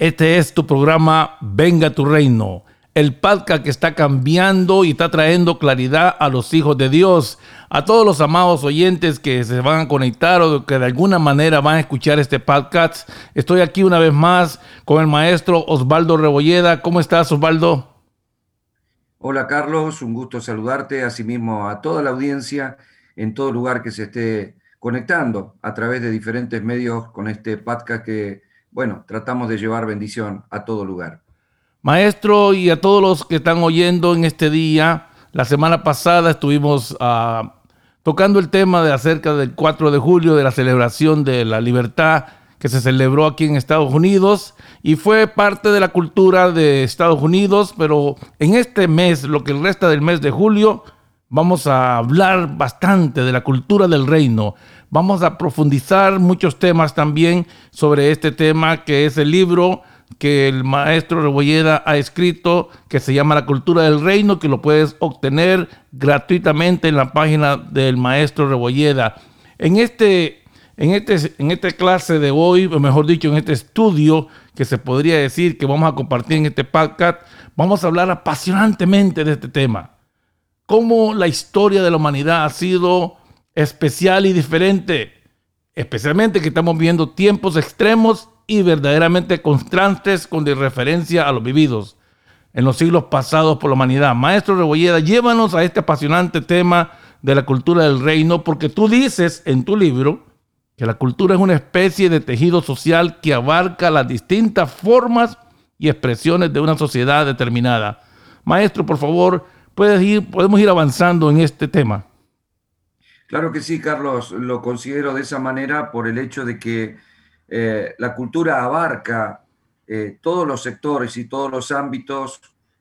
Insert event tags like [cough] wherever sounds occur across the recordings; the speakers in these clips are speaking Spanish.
Este es tu programa Venga tu Reino, el podcast que está cambiando y está trayendo claridad a los hijos de Dios, a todos los amados oyentes que se van a conectar o que de alguna manera van a escuchar este podcast. Estoy aquí una vez más con el maestro Osvaldo Rebolleda. ¿Cómo estás, Osvaldo? Hola, Carlos. Un gusto saludarte, asimismo a toda la audiencia en todo lugar que se esté conectando a través de diferentes medios con este podcast que bueno, tratamos de llevar bendición a todo lugar. Maestro y a todos los que están oyendo en este día, la semana pasada estuvimos ah, tocando el tema de acerca del 4 de julio, de la celebración de la libertad que se celebró aquí en Estados Unidos y fue parte de la cultura de Estados Unidos, pero en este mes, lo que resta del mes de julio, vamos a hablar bastante de la cultura del reino. Vamos a profundizar muchos temas también sobre este tema que es el libro que el maestro Rebolleda ha escrito, que se llama La cultura del reino, que lo puedes obtener gratuitamente en la página del maestro Rebolleda. En este, en este, en esta clase de hoy, o mejor dicho, en este estudio que se podría decir que vamos a compartir en este podcast, vamos a hablar apasionantemente de este tema. Cómo la historia de la humanidad ha sido especial y diferente, especialmente que estamos viendo tiempos extremos y verdaderamente constantes con referencia a los vividos en los siglos pasados por la humanidad. Maestro Rebolleda, llévanos a este apasionante tema de la cultura del reino, porque tú dices en tu libro que la cultura es una especie de tejido social que abarca las distintas formas y expresiones de una sociedad determinada. Maestro, por favor, puedes ir, podemos ir avanzando en este tema. Claro que sí, Carlos, lo considero de esa manera por el hecho de que eh, la cultura abarca eh, todos los sectores y todos los ámbitos,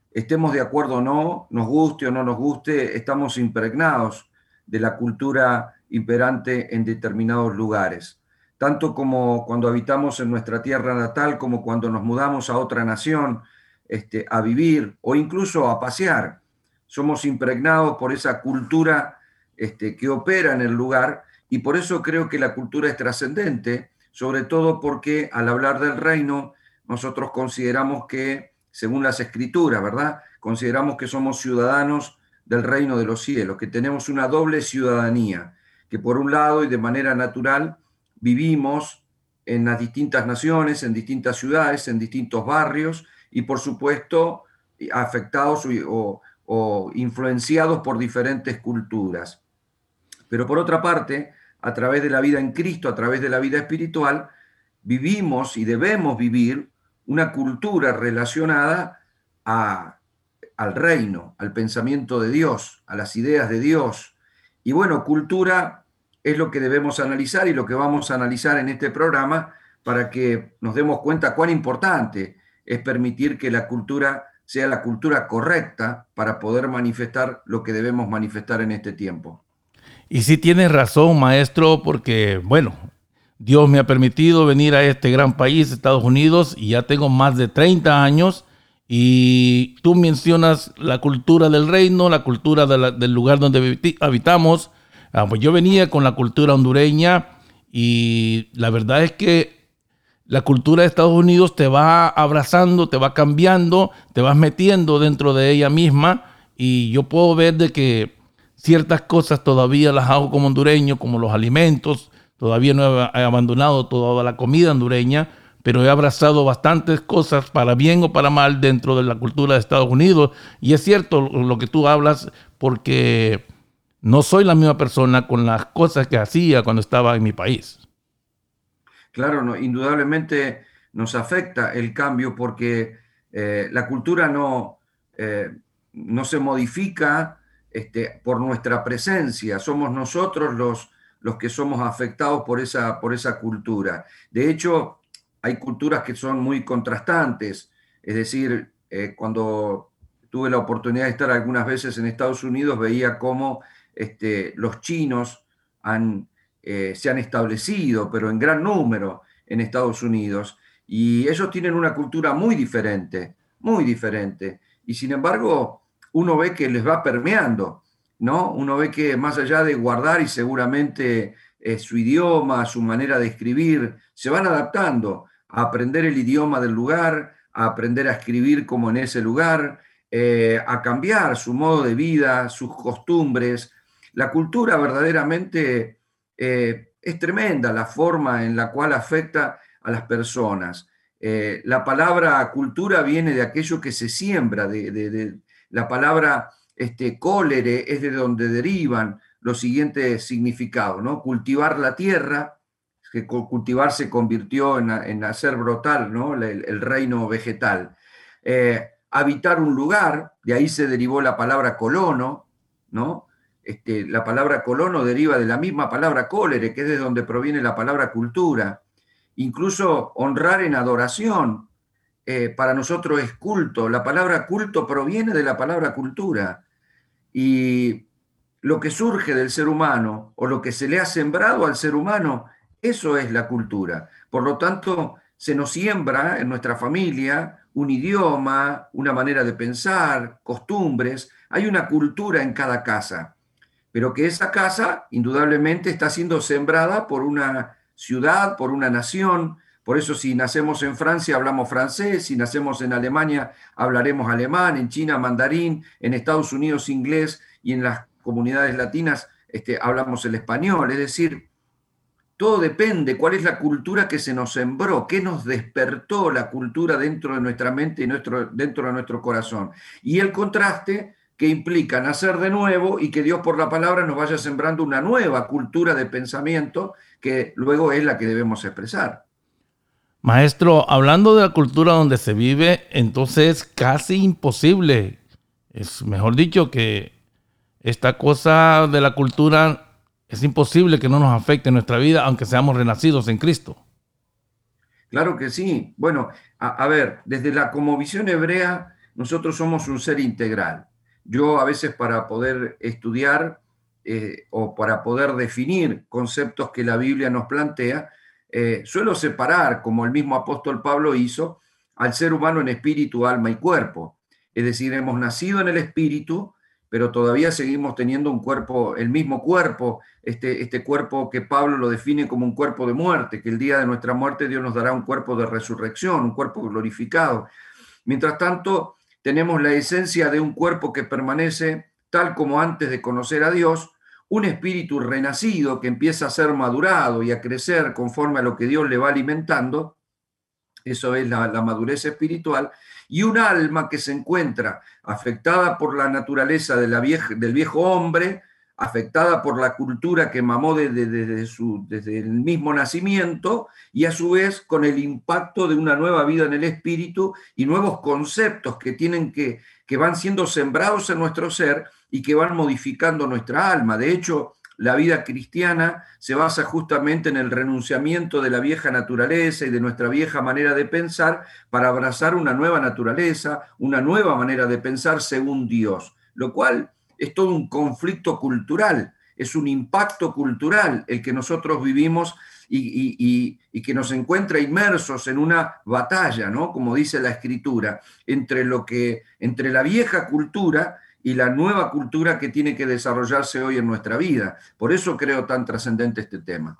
estemos de acuerdo o no, nos guste o no nos guste, estamos impregnados de la cultura imperante en determinados lugares. Tanto como cuando habitamos en nuestra tierra natal, como cuando nos mudamos a otra nación este, a vivir o incluso a pasear, somos impregnados por esa cultura este, que opera en el lugar y por eso creo que la cultura es trascendente, sobre todo porque al hablar del reino nosotros consideramos que, según las escrituras, ¿verdad? Consideramos que somos ciudadanos del reino de los cielos, que tenemos una doble ciudadanía, que por un lado y de manera natural vivimos en las distintas naciones, en distintas ciudades, en distintos barrios y por supuesto afectados o, o influenciados por diferentes culturas. Pero por otra parte, a través de la vida en Cristo, a través de la vida espiritual, vivimos y debemos vivir una cultura relacionada al reino, al pensamiento de Dios, a las ideas de Dios. Y bueno, cultura es lo que debemos analizar y lo que vamos a analizar en este programa para que nos demos cuenta cuán importante es permitir que la cultura sea la cultura correcta para poder manifestar lo que debemos manifestar en este tiempo. Y sí tienes razón, maestro, porque, bueno, Dios me ha permitido venir a este gran país, Estados Unidos, y ya tengo más de 30 años. Y tú mencionas la cultura del reino, la cultura del lugar donde habitamos. Ah, pues yo venía con la cultura hondureña y la verdad es que la cultura de Estados Unidos te va abrazando, te va cambiando, te vas metiendo dentro de ella misma y yo puedo ver de que Ciertas cosas todavía las hago como hondureño, como los alimentos. Todavía no he abandonado toda la comida hondureña, pero he abrazado bastantes cosas para bien o para mal dentro de la cultura de Estados Unidos. Y es cierto lo que tú hablas porque no soy la misma persona con las cosas que hacía cuando estaba en mi país. Claro, no, indudablemente nos afecta el cambio porque eh, la cultura no, eh, no se modifica este, por nuestra presencia, somos nosotros los, los que somos afectados por esa, por esa cultura. De hecho, hay culturas que son muy contrastantes, es decir, eh, cuando tuve la oportunidad de estar algunas veces en Estados Unidos, veía cómo este, los chinos han, eh, se han establecido, pero en gran número en Estados Unidos, y ellos tienen una cultura muy diferente, muy diferente, y sin embargo, uno ve que les va permeando, ¿no? Uno ve que más allá de guardar y seguramente eh, su idioma, su manera de escribir, se van adaptando a aprender el idioma del lugar, a aprender a escribir como en ese lugar, eh, a cambiar su modo de vida, sus costumbres. La cultura verdaderamente eh, es tremenda, la forma en la cual afecta a las personas. La palabra cultura viene de aquello que se siembra, de, la palabra este, cólere es de donde derivan los siguientes significados, ¿no? Cultivar la tierra, que cultivar se convirtió en, en hacer brotar ¿no? el, reino vegetal habitar un lugar, de ahí se derivó la palabra colono, ¿no? Este, la palabra colono deriva de la misma palabra cólere, que es de donde proviene la palabra cultura. Incluso honrar en adoración, eh, para nosotros es culto. La palabra culto proviene de la palabra cultura. Y lo que surge del ser humano o lo que se le ha sembrado al ser humano, eso es la cultura. Por lo tanto, se nos siembra en nuestra familia un idioma, una manera de pensar, costumbres, hay una cultura en cada casa, pero que esa casa indudablemente está siendo sembrada por una ciudad, por una nación, por eso si nacemos en Francia hablamos francés, si nacemos en Alemania hablaremos alemán, en China mandarín, en Estados Unidos inglés y en las comunidades latinas este, hablamos el español. Es decir, todo depende, cuál es la cultura que se nos sembró, qué nos despertó la cultura dentro de nuestra mente y nuestro, dentro de nuestro corazón. Y el contraste que implica nacer de nuevo y que Dios por la palabra nos vaya sembrando una nueva cultura de pensamiento que luego es la que debemos expresar. Maestro, hablando de la cultura donde se vive, entonces casi imposible, es mejor dicho que esta cosa de la cultura es imposible que no nos afecte en nuestra vida, aunque seamos renacidos en Cristo. Claro que sí. Bueno, a, ver, desde la como visión hebrea, nosotros somos un ser integral. Yo a veces para poder estudiar eh, o para poder definir conceptos que la Biblia nos plantea, eh, suelo separar, como el mismo apóstol Pablo hizo, al ser humano en espíritu, alma y cuerpo. Es decir, hemos nacido en el espíritu, pero todavía seguimos teniendo un cuerpo, el mismo cuerpo, este, este cuerpo que Pablo lo define como un cuerpo de muerte, que el día de nuestra muerte Dios nos dará un cuerpo de resurrección, un cuerpo glorificado. Mientras tanto, tenemos la esencia de un cuerpo que permanece tal como antes de conocer a Dios, un espíritu renacido que empieza a ser madurado y a crecer conforme a lo que Dios le va alimentando, eso es la, madurez espiritual, y un alma que se encuentra afectada por la naturaleza del viejo hombre, afectada por la cultura que mamó desde, desde el mismo nacimiento y a su vez con el impacto de una nueva vida en el espíritu y nuevos conceptos que tienen que, que van siendo sembrados en nuestro ser y que van modificando nuestra alma. De hecho, la vida cristiana se basa justamente en el renunciamiento de la vieja naturaleza y de nuestra vieja manera de pensar para abrazar una nueva naturaleza, una nueva manera de pensar según Dios, lo cual es todo un conflicto cultural, es un impacto cultural el que nosotros vivimos y, que nos encuentra inmersos en una batalla, ¿no? Como dice la escritura, entre lo que, entre la vieja cultura y la nueva cultura que tiene que desarrollarse hoy en nuestra vida. Por eso creo tan trascendente este tema.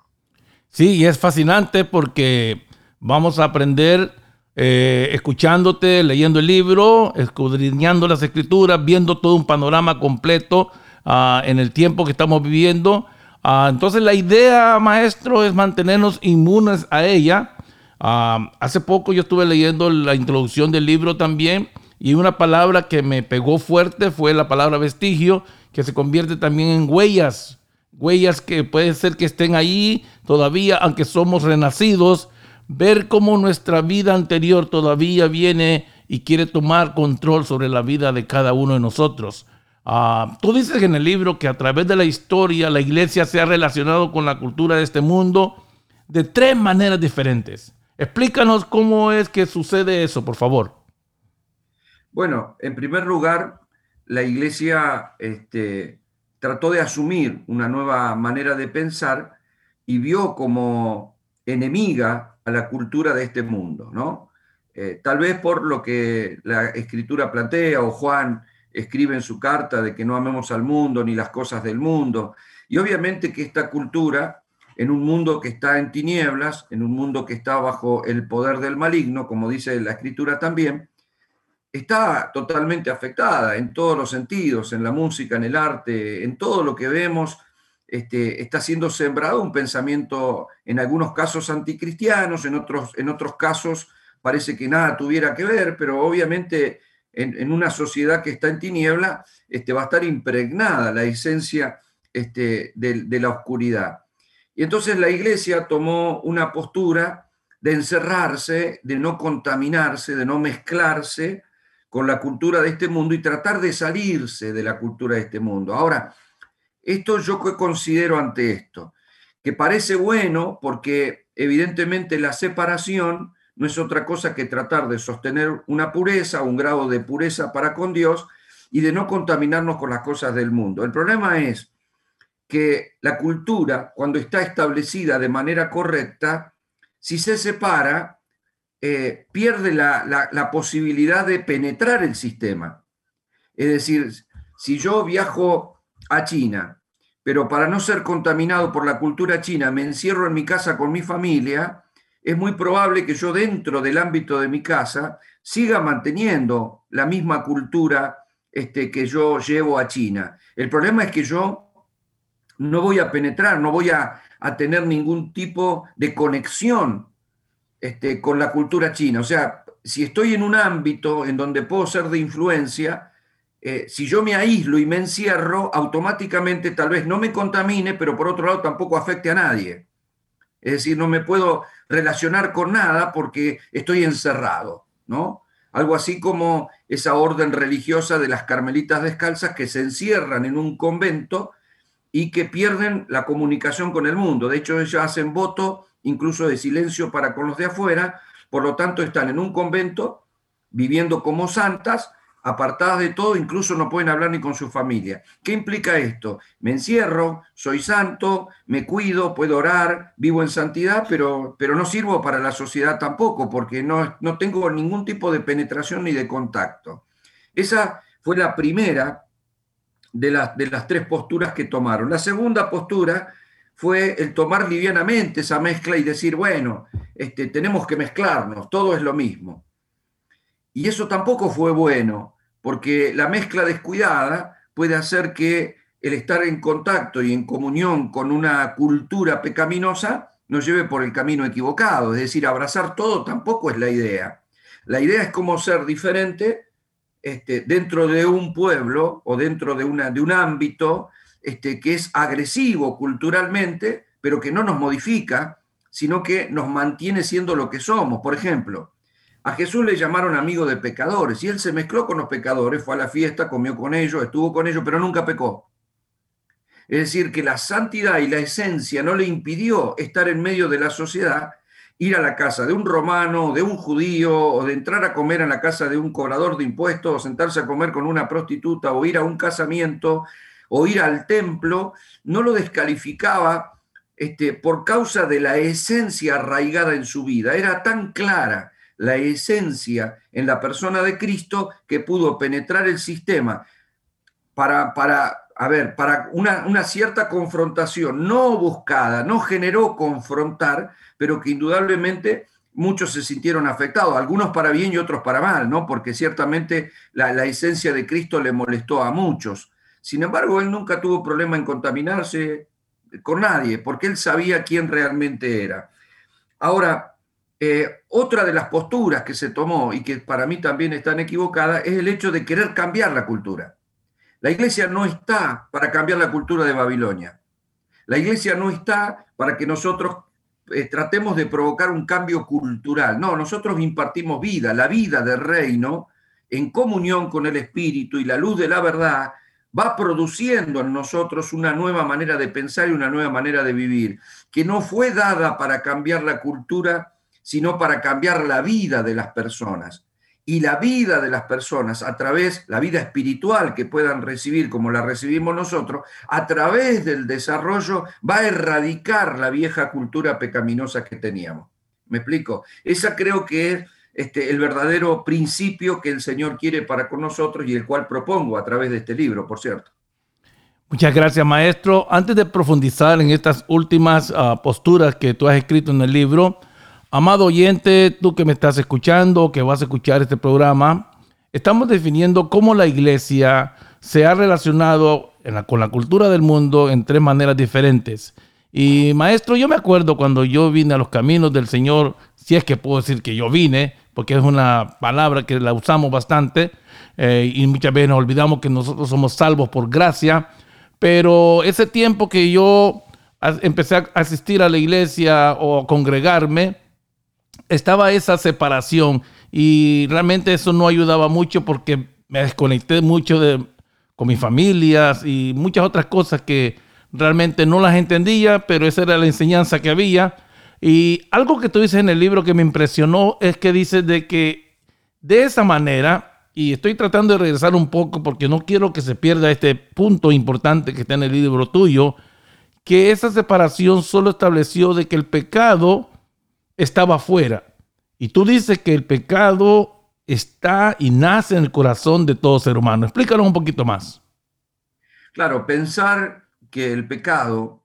Sí, y es fascinante porque vamos a aprender eh, escuchándote, leyendo el libro, escudriñando las escrituras, viendo todo un panorama completo ah, en el tiempo que estamos viviendo. Ah, entonces la idea, maestro, es mantenernos inmunes a ella. Ah, hace poco yo estuve leyendo la introducción del libro también y una palabra que me pegó fuerte fue la palabra vestigio, que se convierte también en huellas. Huellas que puede ser que estén ahí todavía, aunque somos renacidos. Ver cómo nuestra vida anterior todavía viene y quiere tomar control sobre la vida de cada uno de nosotros. Ah, tú dices en el libro que a través de la historia la iglesia se ha relacionado con la cultura de este mundo de tres maneras diferentes. Explícanos cómo es que sucede eso, por favor. Bueno, en primer lugar, la iglesia este, trató de asumir una nueva manera de pensar y vio como enemiga a la cultura de este mundo, ¿no? Eh, tal vez por lo que la escritura plantea o Juan escribe en su carta de que no amemos al mundo ni las cosas del mundo. Y obviamente que esta cultura en un mundo que está en tinieblas, en un mundo que está bajo el poder del maligno, como dice la escritura también, está totalmente afectada en todos los sentidos, en la música, en el arte, en todo lo que vemos. Este, está siendo sembrado un pensamiento, en algunos casos anticristianos, en otros, en otros casos parece que nada tuviera que ver, pero obviamente en, una sociedad que está en tiniebla este, va a estar impregnada la esencia este, de, la oscuridad. Y entonces la iglesia tomó una postura de encerrarse, de no contaminarse, de no mezclarse con la cultura de este mundo y tratar de salirse de la cultura de este mundo. Ahora, esto yo considero ante esto, que parece bueno porque evidentemente la separación no es otra cosa que tratar de sostener una pureza, un grado de pureza para con Dios y de no contaminarnos con las cosas del mundo. El problema es que la cultura, cuando está establecida de manera correcta, si se separa, eh, pierde la, posibilidad de penetrar el sistema. Es decir, si yo viajo a China, pero para no ser contaminado por la cultura china me encierro en mi casa con mi familia, es muy probable que yo dentro del ámbito de mi casa siga manteniendo la misma cultura este, que yo llevo a China. El problema es que yo no voy a penetrar, no voy a, tener ningún tipo de conexión este, con la cultura china. O sea, si estoy en un ámbito en donde puedo ser de influencia, eh, si yo me aíslo y me encierro, automáticamente tal vez no me contamine, pero por otro lado tampoco afecte a nadie. Es decir, no me puedo relacionar con nada porque estoy encerrado, ¿no? Algo así como esa orden religiosa de las carmelitas descalzas que se encierran en un convento y que pierden la comunicación con el mundo. De hecho, ellas hacen voto incluso de silencio para con los de afuera, por lo tanto están en un convento viviendo como santas, apartadas de todo, incluso no pueden hablar ni con su familia. ¿Qué implica esto? Me encierro, soy santo, me cuido, puedo orar, vivo en santidad, pero, pero no sirvo para la sociedad tampoco, porque no, no tengo ningún tipo de penetración ni de contacto. Esa fue la primera de, las de las tres posturas que tomaron. La segunda postura fue el tomar livianamente esa mezcla y decir, bueno, este, tenemos que mezclarnos, todo es lo mismo. Y eso tampoco fue bueno, porque la mezcla descuidada puede hacer que el estar en contacto y en comunión con una cultura pecaminosa nos lleve por el camino equivocado. Es decir, abrazar todo tampoco es la idea. La idea es cómo ser diferente este, dentro de un pueblo o dentro de, una, de un ámbito este, que es agresivo culturalmente, pero que no nos modifica, sino que nos mantiene siendo lo que somos. Por ejemplo, a Jesús le llamaron amigo de pecadores y él se mezcló con los pecadores, fue a la fiesta, comió con ellos, estuvo con ellos, pero nunca pecó. Es decir, que la santidad y la esencia no le impidió estar en medio de la sociedad, ir a la casa de un romano, de un judío, o de entrar a comer en la casa de un cobrador de impuestos, o sentarse a comer con una prostituta, o ir a un casamiento, o ir al templo, no lo descalificaba este, por causa de la esencia arraigada en su vida. Era tan clara la esencia en la persona de Cristo que pudo penetrar el sistema para, para a ver, para una, una, cierta confrontación no buscada, no generó confrontar, pero que indudablemente muchos se sintieron afectados, algunos para bien y otros para mal, ¿no? Porque ciertamente la, la esencia de Cristo le molestó a muchos. Sin embargo, él nunca tuvo problema en contaminarse con nadie, porque él sabía quién realmente era. Ahora, eh, otra de las posturas que se tomó y que para mí también están equivocadas es el hecho de querer cambiar la cultura. La iglesia no está para cambiar la cultura de Babilonia. La iglesia no está para que nosotros eh, tratemos de provocar un cambio cultural. No, nosotros impartimos vida, la vida del reino, en comunión con el Espíritu y la luz de la verdad, va produciendo en nosotros una nueva manera de pensar y una nueva manera de vivir, que no fue dada para cambiar la cultura sino para cambiar la vida de las personas. Y la vida de las personas, a través, la vida espiritual que puedan recibir como la recibimos nosotros, a través del desarrollo va a erradicar la vieja cultura pecaminosa que teníamos. ¿Me explico? Esa creo que es este, el verdadero principio que el Señor quiere para con nosotros y el cual propongo a través de este libro, por cierto. Muchas gracias, maestro. Antes de profundizar en estas últimas ah, posturas que tú has escrito en el libro, amado oyente, tú que me estás escuchando, que vas a escuchar este programa, estamos definiendo cómo la iglesia se ha relacionado con la cultura del mundo en tres maneras diferentes. Y maestro, yo me acuerdo cuando yo vine a los caminos del Señor, si es que puedo decir que yo vine, porque es una palabra que la usamos bastante eh, y muchas veces nos olvidamos que nosotros somos salvos por gracia. Pero ese tiempo que yo empecé a asistir a la iglesia o a congregarme, estaba esa separación y realmente eso no ayudaba mucho porque me desconecté mucho de, con mis familias y muchas otras cosas que realmente no las entendía, pero esa era la enseñanza que había. Y algo que tú dices en el libro que me impresionó es que dices de que de esa manera y estoy tratando de regresar un poco porque no quiero que se pierda este punto importante que está en el libro tuyo, que esa separación solo estableció de que el pecado estaba afuera. Y tú dices que el pecado está y nace en el corazón de todo ser humano. Explícanos un poquito más. Claro, pensar que el pecado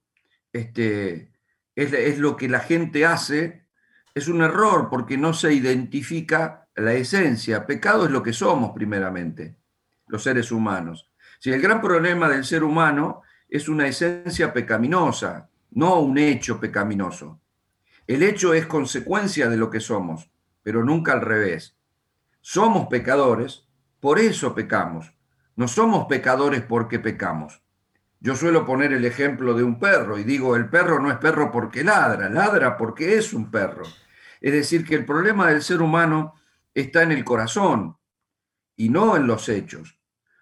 este, es, lo que la gente hace es un error porque no se identifica la esencia. Pecado es lo que somos primeramente, los seres humanos. Si el gran problema del ser humano es una esencia pecaminosa, no un hecho pecaminoso. El hecho es consecuencia de lo que somos, pero nunca al revés. Somos pecadores, por eso pecamos. No somos pecadores porque pecamos. Yo suelo poner el ejemplo de un perro y digo, el perro no es perro porque ladra, ladra porque es un perro. Es decir, que el problema del ser humano está en el corazón y no en los hechos.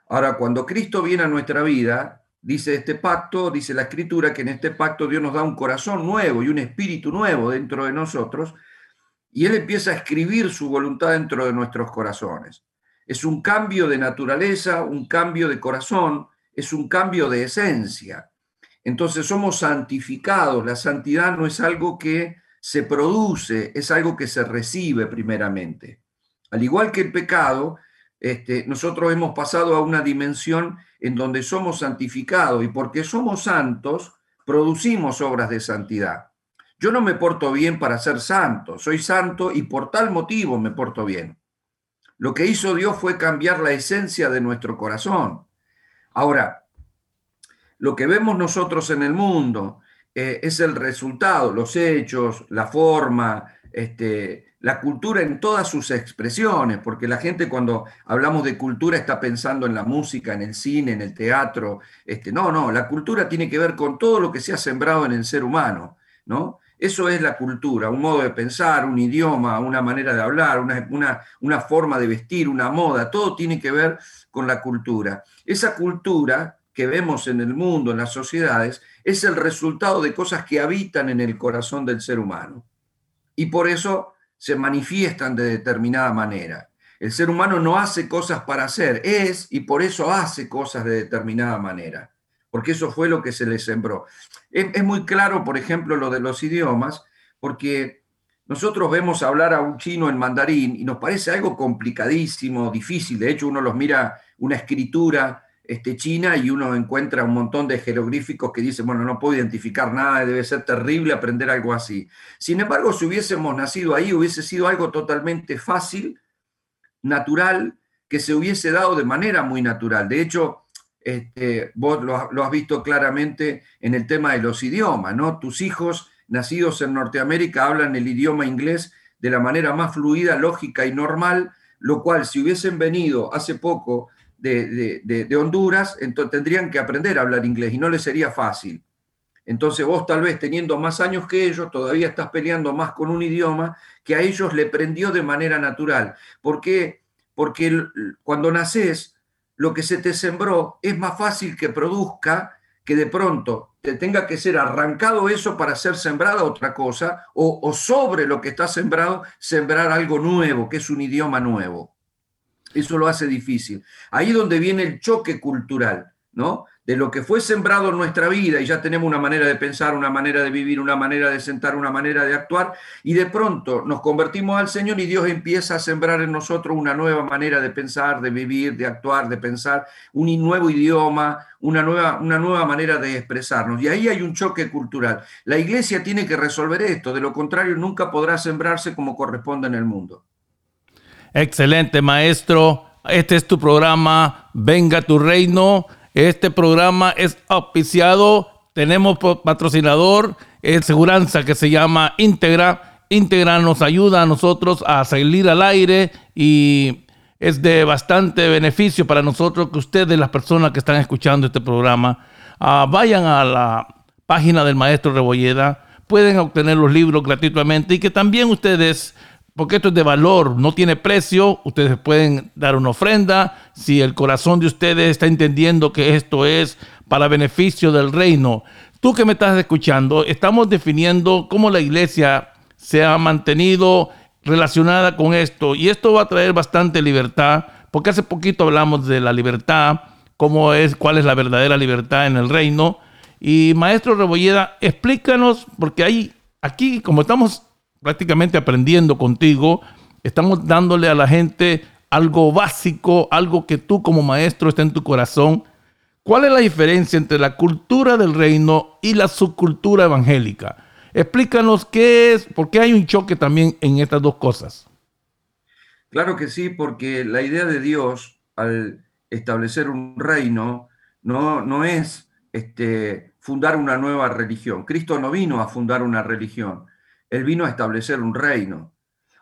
Ahora, cuando Cristo viene a nuestra vida, dice este pacto, dice la escritura, que en este pacto Dios nos da un corazón nuevo y un espíritu nuevo dentro de nosotros, y Él empieza a escribir su voluntad dentro de nuestros corazones. Es un cambio de naturaleza, un cambio de corazón, es un cambio de esencia. Entonces somos santificados. La santidad no es algo que se produce, es algo que se recibe primeramente. Al igual que el pecado, este, nosotros hemos pasado a una dimensión en donde somos santificados y porque somos santos, producimos obras de santidad. Yo no me porto bien para ser santo, soy santo y por tal motivo me porto bien. Lo que hizo Dios fue cambiar la esencia de nuestro corazón. Ahora, lo que vemos nosotros en el mundo eh, es el resultado, los hechos, la forma, este, la cultura en todas sus expresiones, porque la gente cuando hablamos de cultura está pensando en la música, en el cine, en el teatro. Este, no, no, la cultura tiene que ver con todo lo que se ha sembrado en el ser humano, ¿no? Eso es la cultura, un modo de pensar, un idioma, una manera de hablar, una, una forma de vestir, una moda, todo tiene que ver con la cultura. Esa cultura que vemos en el mundo, en las sociedades, es el resultado de cosas que habitan en el corazón del ser humano. Y por eso se manifiestan de determinada manera. El ser humano no hace cosas para hacer, es y por eso hace cosas de determinada manera, porque eso fue lo que se le sembró. Es, muy claro, por ejemplo, lo de los idiomas, porque nosotros vemos hablar a un chino en mandarín y nos parece algo complicadísimo, difícil. De hecho, uno los mira una escritura este, China y uno encuentra un montón de jeroglíficos que dicen, bueno, no puedo identificar nada, debe ser terrible aprender algo así. Sin embargo, si hubiésemos nacido ahí, hubiese sido algo totalmente fácil, natural, que se hubiese dado de manera muy natural. De hecho, este, vos lo, has visto claramente en el tema de los idiomas, ¿no? Tus hijos nacidos en Norteamérica hablan el idioma inglés de la manera más fluida, lógica y normal, lo cual si hubiesen venido hace poco de, Honduras, entonces tendrían que aprender a hablar inglés y no les sería fácil. Entonces vos tal vez teniendo más años que ellos, todavía estás peleando más con un idioma que a ellos le prendió de manera natural. ¿Por qué? Porque cuando naces, lo que se te sembró es más fácil que produzca que de pronto te tenga que ser arrancado eso para ser sembrada otra cosa, o, o sobre lo que está sembrado, sembrar algo nuevo, que es un idioma nuevo. Eso lo hace difícil. Ahí donde viene el choque cultural, ¿no? de lo que fue sembrado en nuestra vida y ya tenemos una manera de pensar, una manera de vivir, una manera de sentar, una manera de actuar y de pronto nos convertimos al Señor y Dios empieza a sembrar en nosotros una nueva manera de pensar, de vivir, de actuar, de pensar, un nuevo idioma, una nueva, una nueva manera de expresarnos. Y ahí hay un choque cultural. La iglesia tiene que resolver esto, de lo contrario nunca podrá sembrarse como corresponde en el mundo. Excelente, maestro. Este es tu programa, Venga tu Reino. Este programa es auspiciado, tenemos patrocinador, es seguranza que se llama Integra. Integra nos ayuda a nosotros a salir al aire y es de bastante beneficio para nosotros que ustedes, las personas que están escuchando este programa, ah, vayan a la página del maestro Rebolleda, pueden obtener los libros gratuitamente y que también ustedes porque esto es de valor, no tiene precio, ustedes pueden dar una ofrenda, si el corazón de ustedes está entendiendo que esto es para beneficio del reino. Tú que me estás escuchando, estamos definiendo cómo la iglesia se ha mantenido relacionada con esto y esto va a traer bastante libertad, porque hace poquito hablamos de la libertad, cómo es, cuál es la verdadera libertad en el reino. Y maestro Rebolleda, explícanos, porque hay aquí, como estamos prácticamente aprendiendo contigo, estamos dándole a la gente algo básico, algo que tú como maestro está en tu corazón. ¿Cuál es la diferencia entre la cultura del reino y la subcultura evangélica? Explícanos qué es, por qué hay un choque también en estas dos cosas. Claro que sí, porque la idea de Dios al establecer un reino no, no es este, fundar una nueva religión. Cristo no vino a fundar una religión. Él vino a establecer un reino.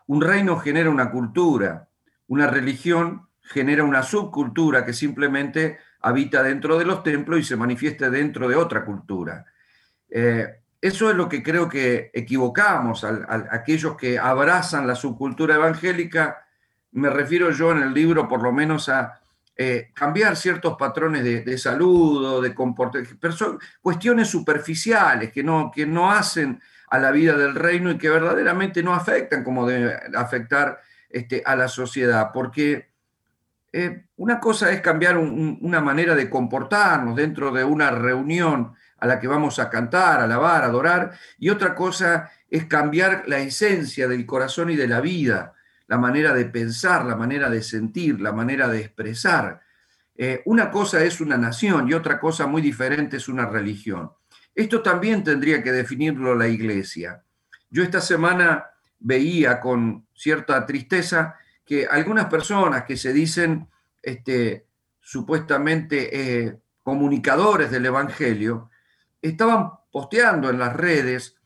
Un reino genera una cultura, una religión genera una subcultura que simplemente habita dentro de los templos y se manifiesta dentro de otra cultura. Eh, eso es lo que creo que equivocamos a, aquellos que abrazan la subcultura evangélica. Me refiero yo en el libro por lo menos a eh, cambiar ciertos patrones de, de saludo, de comportamiento, cuestiones superficiales que no, que no hacen a la vida del reino y que verdaderamente no afectan como debe afectar este, a la sociedad, porque eh, una cosa es cambiar una manera de comportarnos dentro de una reunión a la que vamos a cantar, alabar, adorar, y otra cosa es cambiar la esencia del corazón y de la vida, la manera de pensar, la manera de sentir, la manera de expresar. Eh, una cosa es una nación y otra cosa muy diferente es una religión. Esto también tendría que definirlo la iglesia. Yo esta semana veía con cierta tristeza que algunas personas que se dicen este, supuestamente eh, comunicadores del Evangelio estaban posteando en las redes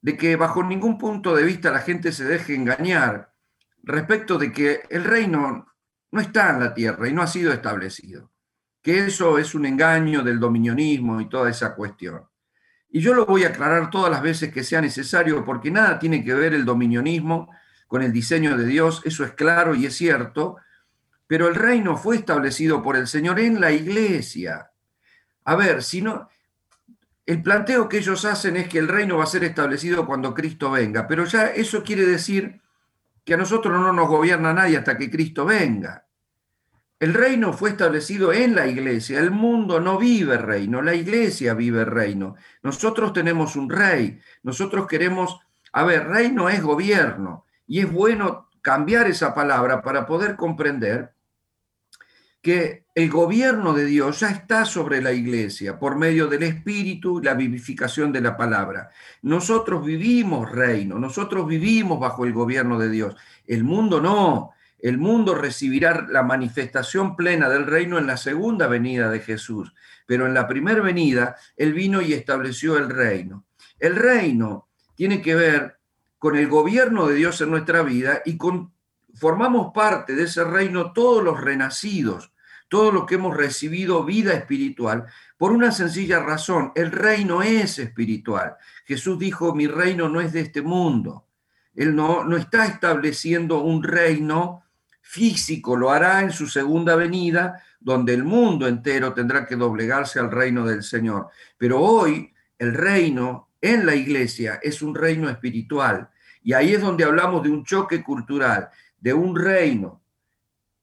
de que bajo ningún punto de vista la gente se deje engañar respecto de que el reino no está en la tierra y no ha sido establecido, que eso es un engaño del dominionismo y toda esa cuestión. Y yo lo voy a aclarar todas las veces que sea necesario, porque nada tiene que ver el dominionismo con el diseño de Dios, eso es claro y es cierto, pero el reino fue establecido por el Señor en la iglesia. A ver, si no, el planteo que ellos hacen es que el reino va a ser establecido cuando Cristo venga, pero ya eso quiere decir que a nosotros no nos gobierna nadie hasta que Cristo venga. El reino fue establecido en la iglesia. El mundo no vive reino, la iglesia vive reino. Nosotros tenemos un rey. Nosotros queremos, a ver, reino es gobierno. Y es bueno cambiar esa palabra para poder comprender que el gobierno de Dios ya está sobre la iglesia por medio del Espíritu y la vivificación de la palabra. Nosotros vivimos reino, nosotros vivimos bajo el gobierno de Dios. El mundo no el mundo recibirá la manifestación plena del reino en la segunda venida de Jesús, pero en la primera venida Él vino y estableció el reino. El reino tiene que ver con el gobierno de Dios en nuestra vida y con, formamos parte de ese reino todos los renacidos, todos los que hemos recibido vida espiritual, por una sencilla razón, el reino es espiritual. Jesús dijo, mi reino no es de este mundo. Él no, no está estableciendo un reino físico lo hará en su segunda venida, donde el mundo entero tendrá que doblegarse al reino del Señor. Pero hoy el reino en la iglesia es un reino espiritual. Y ahí es donde hablamos de un choque cultural, de un reino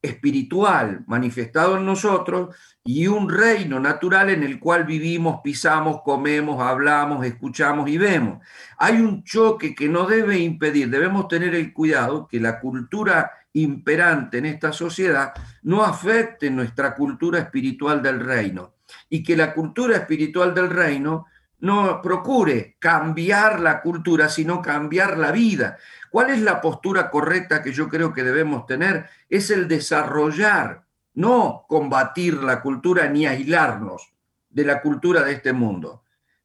espiritual manifestado en nosotros y un reino natural en el cual vivimos, pisamos, comemos, hablamos, escuchamos y vemos. Hay un choque que no debe impedir, debemos tener el cuidado que la cultura imperante en esta sociedad no afecte nuestra cultura espiritual del reino y que la cultura espiritual del reino no procure cambiar la cultura, sino cambiar la vida. ¿Cuál es la postura correcta que yo creo que debemos tener? Es el desarrollar, no combatir la cultura ni aislarnos de la cultura de este mundo.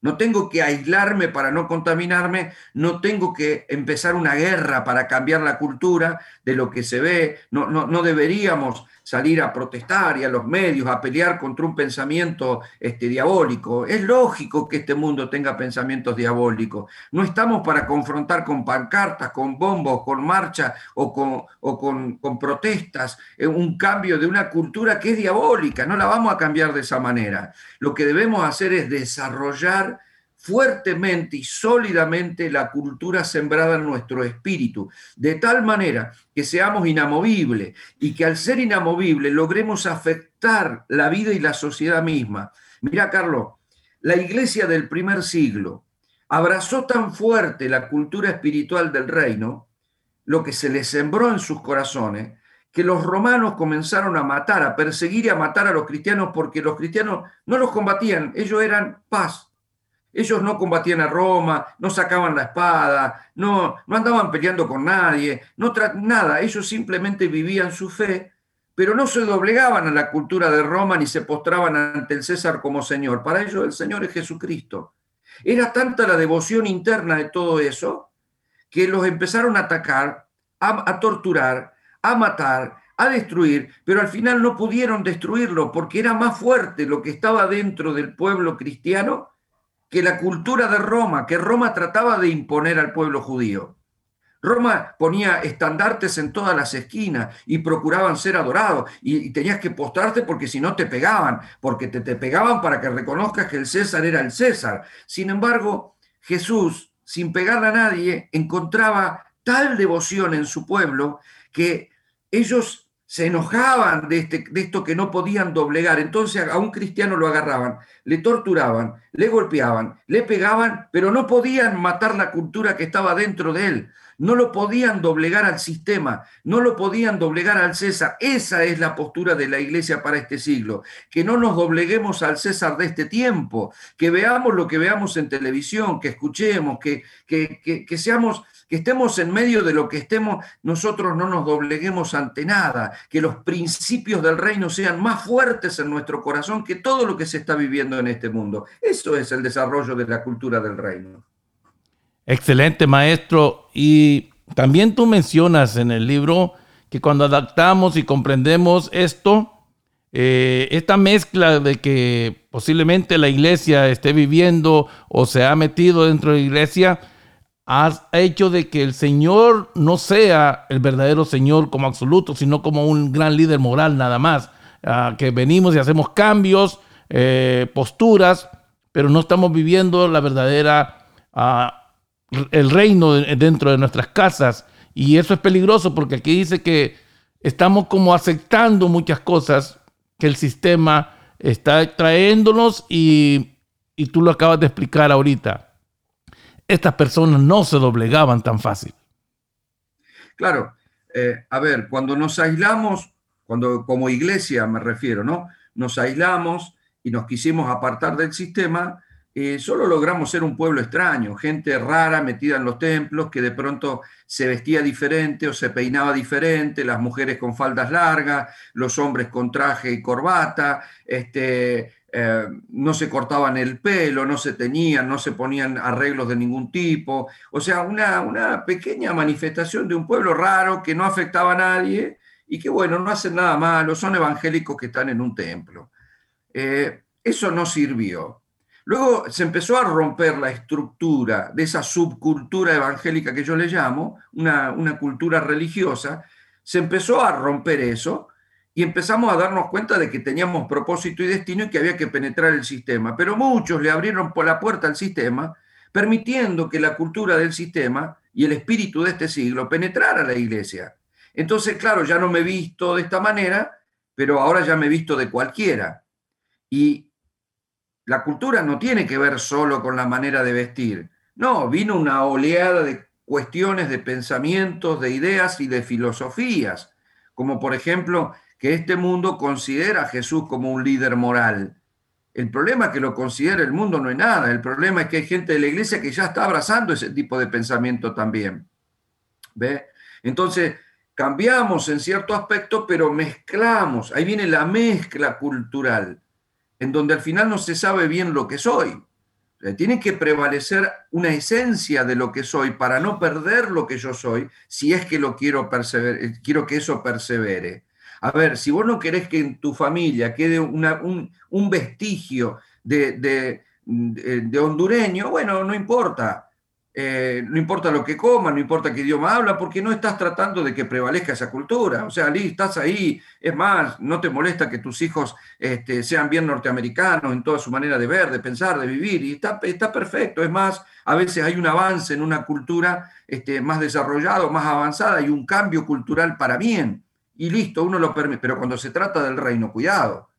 No tengo que aislarme para no contaminarme, no tengo que empezar una guerra para cambiar la cultura de lo que se ve, no, no, no deberíamos salir a protestar y a los medios a pelear contra un pensamiento este, diabólico. Es lógico que este mundo tenga pensamientos diabólicos. No estamos para confrontar con pancartas, con bombos, con marcha o con, o con, con protestas eh, un cambio de una cultura que es diabólica. No la vamos a cambiar de esa manera. Lo que debemos hacer es desarrollar fuertemente y sólidamente la cultura sembrada en nuestro espíritu, de tal manera que seamos inamovibles y que al ser inamovibles logremos afectar la vida y la sociedad misma. Mira, Carlos, la iglesia del primer siglo abrazó tan fuerte la cultura espiritual del reino, lo que se les sembró en sus corazones, que los romanos comenzaron a matar, a perseguir y a matar a los cristianos porque los cristianos no los combatían, ellos eran paz, ellos no combatían a Roma, no sacaban la espada, no, no andaban peleando con nadie, no nada, ellos simplemente vivían su fe, pero no se doblegaban a la cultura de Roma ni se postraban ante el César como Señor. Para ellos el Señor es Jesucristo. Era tanta la devoción interna de todo eso que los empezaron a atacar, a, a torturar, a matar, a destruir, pero al final no pudieron destruirlo porque era más fuerte lo que estaba dentro del pueblo cristiano que la cultura de Roma, que Roma trataba de imponer al pueblo judío. Roma ponía estandartes en todas las esquinas y procuraban ser adorados y, tenías que postrarte porque si no te pegaban, porque te, te pegaban para que reconozcas que el César era el César. Sin embargo, Jesús, sin pegarle a nadie, encontraba tal devoción en su pueblo que ellos se enojaban de, este, de esto que no podían doblegar. Entonces a un cristiano lo agarraban, le torturaban, le golpeaban, le pegaban, pero no podían matar la cultura que estaba dentro de él. No lo podían doblegar al sistema, no lo podían doblegar al César. Esa es la postura de la iglesia para este siglo. Que no nos dobleguemos al César de este tiempo, que veamos lo que veamos en televisión, que escuchemos, que, que, que, que seamos que estemos en medio de lo que estemos, nosotros no nos dobleguemos ante nada, que los principios del reino sean más fuertes en nuestro corazón que todo lo que se está viviendo en este mundo. Eso es el desarrollo de la cultura del reino. Excelente, maestro. Y también tú mencionas en el libro que cuando adaptamos y comprendemos esto, eh, esta mezcla de que posiblemente la iglesia esté viviendo o se ha metido dentro de la iglesia, has hecho de que el Señor no sea el verdadero Señor como absoluto, sino como un gran líder moral nada más. Ah, que venimos y hacemos cambios, eh, posturas, pero no estamos viviendo la verdadera, ah, el reino dentro de nuestras casas. Y eso es peligroso porque aquí dice que estamos como aceptando muchas cosas que el sistema está trayéndonos y, y tú lo acabas de explicar ahorita estas personas no se doblegaban tan fácil. Claro, eh, a ver, cuando nos aislamos, cuando como iglesia me refiero, ¿no? Nos aislamos y nos quisimos apartar del sistema, eh, solo logramos ser un pueblo extraño, gente rara metida en los templos, que de pronto se vestía diferente o se peinaba diferente, las mujeres con faldas largas, los hombres con traje y corbata, este, eh, no se cortaban el pelo, no se teñían, no se ponían arreglos de ningún tipo. O sea, una, una pequeña manifestación de un pueblo raro que no afectaba a nadie y que, bueno, no hacen nada malo, son evangélicos que están en un templo. Eh, eso no sirvió. Luego se empezó a romper la estructura de esa subcultura evangélica que yo le llamo, una, una cultura religiosa, se empezó a romper eso y empezamos a darnos cuenta de que teníamos propósito y destino y que había que penetrar el sistema. Pero muchos le abrieron por la puerta al sistema, permitiendo que la cultura del sistema y el espíritu de este siglo penetrara la iglesia. Entonces, claro, ya no me he visto de esta manera, pero ahora ya me he visto de cualquiera. Y la cultura no tiene que ver solo con la manera de vestir. No, vino una oleada de cuestiones, de pensamientos, de ideas y de filosofías, como por ejemplo que este mundo considera a Jesús como un líder moral. El problema es que lo considera el mundo no es nada, el problema es que hay gente de la iglesia que ya está abrazando ese tipo de pensamiento también. ¿Ve? Entonces, cambiamos en cierto aspecto, pero mezclamos, ahí viene la mezcla cultural, en donde al final no se sabe bien lo que soy. Tiene que prevalecer una esencia de lo que soy para no perder lo que yo soy, si es que lo quiero quiero que eso persevere. A ver, si vos no querés que en tu familia quede un, vestigio de, hondureño, bueno, no importa. Eh, no importa lo que coman, no importa qué idioma habla, porque no estás tratando de que prevalezca esa cultura. O sea, Ali, estás ahí, es más, no te molesta que tus hijos este, sean bien norteamericanos en toda su manera de ver, de pensar, de vivir, y está, está perfecto. Es más, a veces hay un avance en una cultura este, más desarrollada, más avanzada, y un cambio cultural para bien. Y listo, uno lo permite. Pero cuando se trata del reino, cuidado,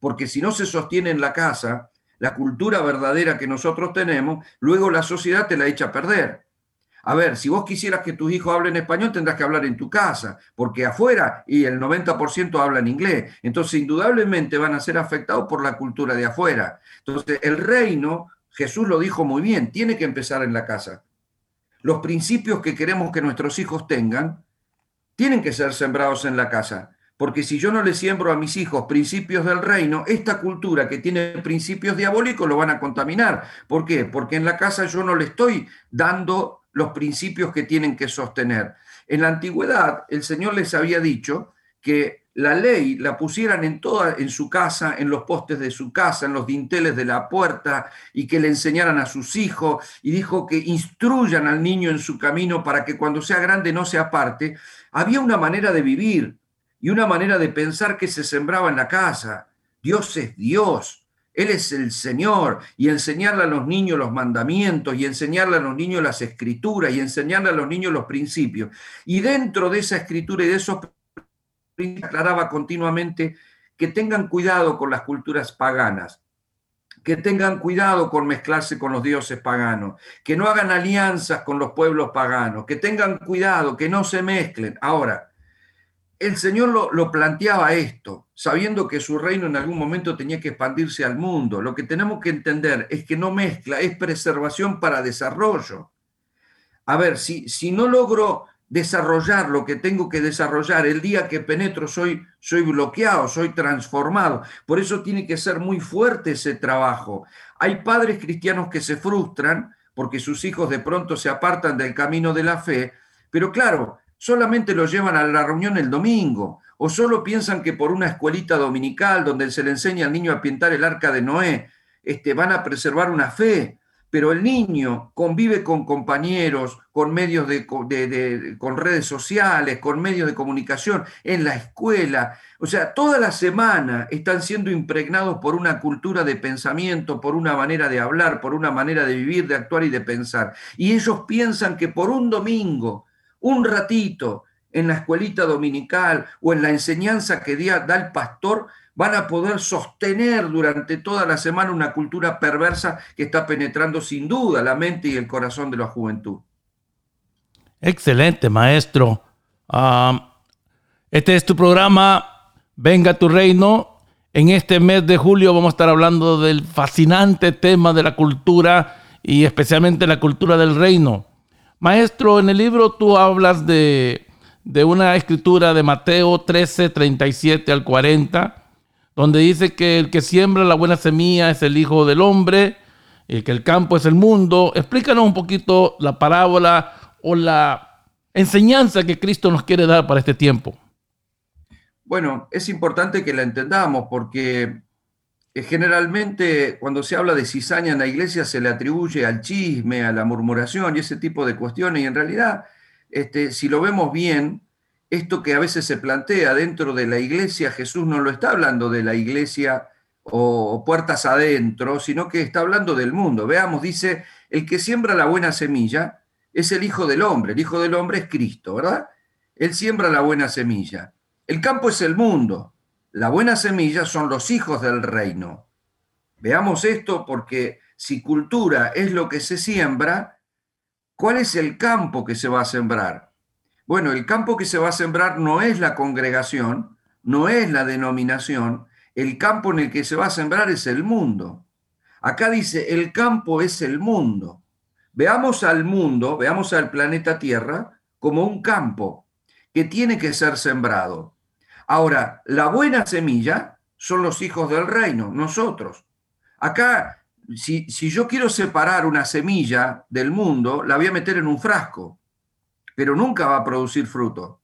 porque si no se sostiene en la casa, la cultura verdadera que nosotros tenemos, luego la sociedad te la echa a perder. A ver, si vos quisieras que tus hijos hablen español, tendrás que hablar en tu casa, porque afuera y el 90% hablan inglés. Entonces, indudablemente van a ser afectados por la cultura de afuera. Entonces, el reino, Jesús lo dijo muy bien, tiene que empezar en la casa. Los principios que queremos que nuestros hijos tengan, tienen que ser sembrados en la casa. Porque si yo no le siembro a mis hijos principios del reino, esta cultura que tiene principios diabólicos lo van a contaminar. ¿Por qué? Porque en la casa yo no le estoy dando los principios que tienen que sostener. En la antigüedad, el Señor les había dicho que la ley la pusieran en toda en su casa, en los postes de su casa, en los dinteles de la puerta y que le enseñaran a sus hijos y dijo que instruyan al niño en su camino para que cuando sea grande no se aparte. Había una manera de vivir, y una manera de pensar que se sembraba en la casa. Dios es Dios, Él es el Señor, y enseñarle a los niños los mandamientos, y enseñarle a los niños las escrituras, y enseñarle a los niños los principios. Y dentro de esa escritura y de esos principios aclaraba continuamente que tengan cuidado con las culturas paganas, que tengan cuidado con mezclarse con los dioses paganos, que no hagan alianzas con los pueblos paganos, que tengan cuidado, que no se mezclen. Ahora, el Señor lo, planteaba esto, sabiendo que su reino en algún momento tenía que expandirse al mundo. Lo que tenemos que entender es que no mezcla, es preservación para desarrollo. A ver, si, si no logro desarrollar lo que tengo que desarrollar, el día que penetro soy, soy bloqueado, soy transformado. Por eso tiene que ser muy fuerte ese trabajo. Hay padres cristianos que se frustran porque sus hijos de pronto se apartan del camino de la fe, pero claro, solamente lo llevan a la reunión el domingo, o solo piensan que por una escuelita dominical donde se le enseña al niño a pintar el arca de Noé, este, van a preservar una fe. Pero el niño convive con compañeros, con medios de, con redes sociales, con medios de comunicación, en la escuela. O sea, toda la semana están siendo impregnados por una cultura de pensamiento, por una manera de hablar, por una manera de vivir, de actuar y de pensar. Y ellos piensan que por un domingo, un ratito en la escuelita dominical o en la enseñanza que da el pastor, van a poder sostener durante toda la semana una cultura perversa que está penetrando sin duda la mente y el corazón de la juventud. Excelente, maestro. este es tu programa, Venga tu Reino. En este mes de julio vamos a estar hablando del fascinante tema de la cultura y especialmente la cultura del reino. Maestro, en el libro tú hablas de, una escritura de Mateo 13, 37 al 40, donde dice que el que siembra la buena semilla es el Hijo del Hombre, y que el campo es el mundo. Explícanos un poquito la parábola o la enseñanza que Cristo nos quiere dar para este tiempo. Bueno, es importante que la entendamos porque generalmente cuando se habla de cizaña en la iglesia se le atribuye al chisme, a la murmuración y ese tipo de cuestiones. Y en realidad, este, si lo vemos bien, esto que a veces se plantea dentro de la iglesia, Jesús no lo está hablando de la iglesia o puertas adentro, sino que está hablando del mundo. Veamos, dice, el que siembra la buena semilla es el Hijo del Hombre. El Hijo del Hombre es Cristo, ¿verdad? Él siembra la buena semilla. El campo es el mundo. La buena semilla son los hijos del reino. Veamos esto porque si cultura es lo que se siembra, ¿cuál es el campo que se va a sembrar? Bueno, el campo que se va a sembrar no es la congregación, no es la denominación, el campo en el que se va a sembrar es el mundo. Acá dice, el campo es el mundo. Veamos al mundo, veamos al planeta Tierra como un campo que tiene que ser sembrado. Ahora, la buena semilla son los hijos del reino, nosotros. Acá, si, si, yo quiero separar una semilla del mundo, la voy a meter en un frasco, pero nunca va a producir fruto.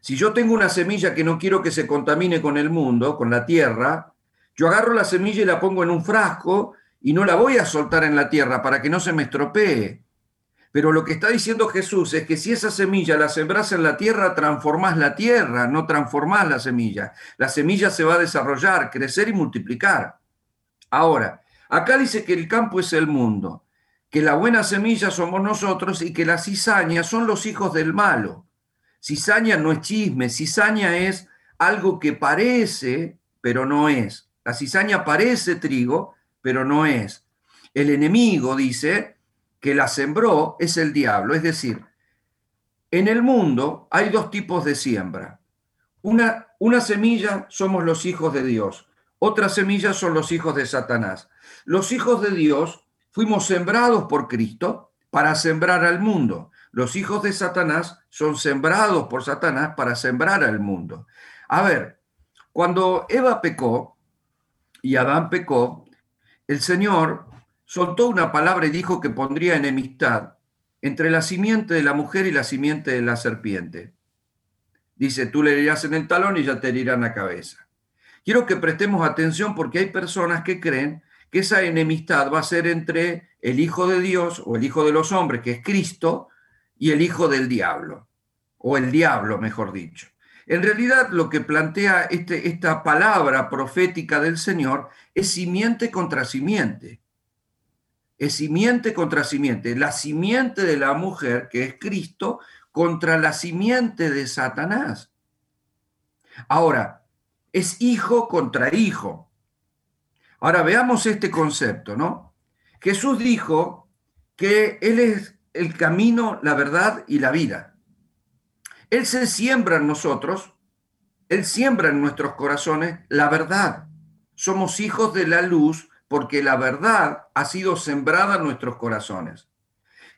Si yo tengo una semilla que no quiero que se contamine con el mundo, con la tierra, yo agarro la semilla y la pongo en un frasco y no la voy a soltar en la tierra para que no se me estropee. Pero lo que está diciendo Jesús es que si esa semilla la sembras en la tierra, transformás la tierra, no transformás la semilla. La semilla se va a desarrollar, crecer y multiplicar. Ahora, acá dice que el campo es el mundo, que la buena semilla somos nosotros y que las cizañas son los hijos del malo. Cizaña no es chisme, cizaña es algo que parece, pero no es. La cizaña parece trigo, pero no es. El enemigo dice que la sembró es el diablo. Es decir, en el mundo hay dos tipos de siembra. Una, una semilla somos los hijos de Dios, otra semilla son los hijos de Satanás. Los hijos de Dios fuimos sembrados por Cristo para sembrar al mundo. Los hijos de Satanás son sembrados por Satanás para sembrar al mundo. A ver, cuando Eva pecó y Adán pecó, el Señor soltó una palabra y dijo que pondría enemistad entre la simiente de la mujer y la simiente de la serpiente. Dice, tú le herirás en el talón y ya te herirán la cabeza. Quiero que prestemos atención porque hay personas que creen que esa enemistad va a ser entre el Hijo de Dios o el Hijo de los hombres, que es Cristo, y el Hijo del Diablo, o el diablo, mejor dicho. En realidad lo que plantea este, esta palabra profética del Señor es simiente contra simiente es simiente contra simiente, la simiente de la mujer, que es Cristo, contra la simiente de Satanás. Ahora, es hijo contra hijo. Ahora veamos este concepto, ¿no? Jesús dijo que Él es el camino, la verdad y la vida. Él se siembra en nosotros, Él siembra en nuestros corazones la verdad. Somos hijos de la luz porque la verdad ha sido sembrada en nuestros corazones.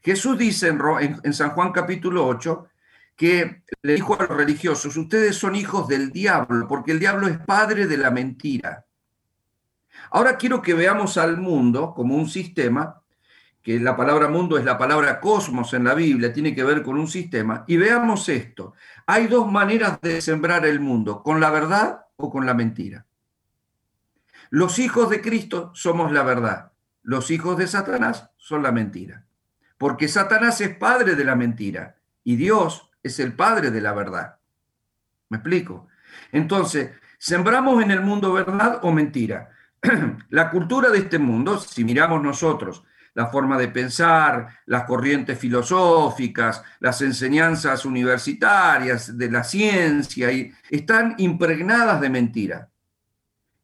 Jesús dice en, San Juan capítulo 8 que le dijo a los religiosos, ustedes son hijos del diablo, porque el diablo es padre de la mentira. Ahora quiero que veamos al mundo como un sistema, que la palabra mundo es la palabra cosmos en la Biblia, tiene que ver con un sistema, y veamos esto. Hay dos maneras de sembrar el mundo, con la verdad o con la mentira. Los hijos de Cristo somos la verdad. Los hijos de Satanás son la mentira. Porque Satanás es padre de la mentira y Dios es el padre de la verdad. ¿Me explico? Entonces, ¿sembramos en el mundo verdad o mentira? [clears throat] la cultura de este mundo, si miramos nosotros, la forma de pensar, las corrientes filosóficas, las enseñanzas universitarias de la ciencia, están impregnadas de mentira.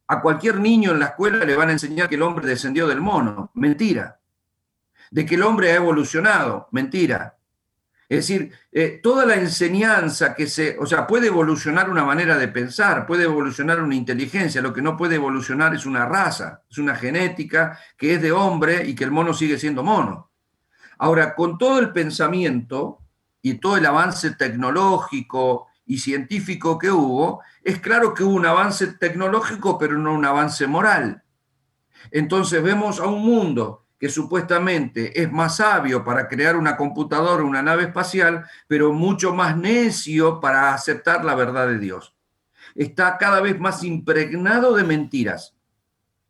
A cualquier niño en la escuela le van a enseñar que el hombre descendió del mono. Mentira. De que el hombre ha evolucionado. Mentira. Es decir, eh, toda la enseñanza que se, o sea, puede evolucionar una manera de pensar, puede evolucionar una inteligencia, lo que no puede evolucionar es una raza, es una genética que es de hombre y que el mono sigue siendo mono. Ahora, con todo el pensamiento y todo el avance tecnológico y científico que hubo, es claro que hubo un avance tecnológico, pero no un avance moral. Entonces vemos a un mundo que supuestamente es más sabio para crear una computadora, una nave espacial, pero mucho más necio para aceptar la verdad de Dios. Está cada vez más impregnado de mentiras.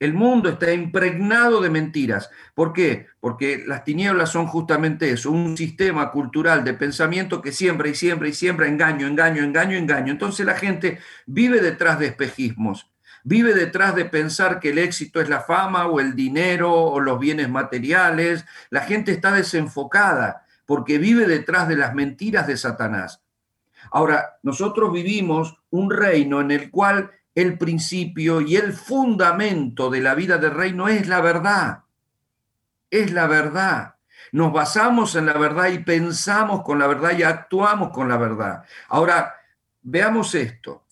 El mundo está impregnado de mentiras. ¿Por qué? Porque las tinieblas son justamente eso, un sistema cultural de pensamiento que siembra y siembra y siembra engaño, engaño, engaño, engaño. Entonces la gente vive detrás de espejismos, vive detrás de pensar que el éxito es la fama o el dinero o los bienes materiales. La gente está desenfocada porque vive detrás de las mentiras de Satanás. Ahora, nosotros vivimos un reino en el cual el principio y el fundamento de la vida del reino es la verdad. Es la verdad. Nos basamos en la verdad y pensamos con la verdad y actuamos con la verdad. Ahora, veamos esto.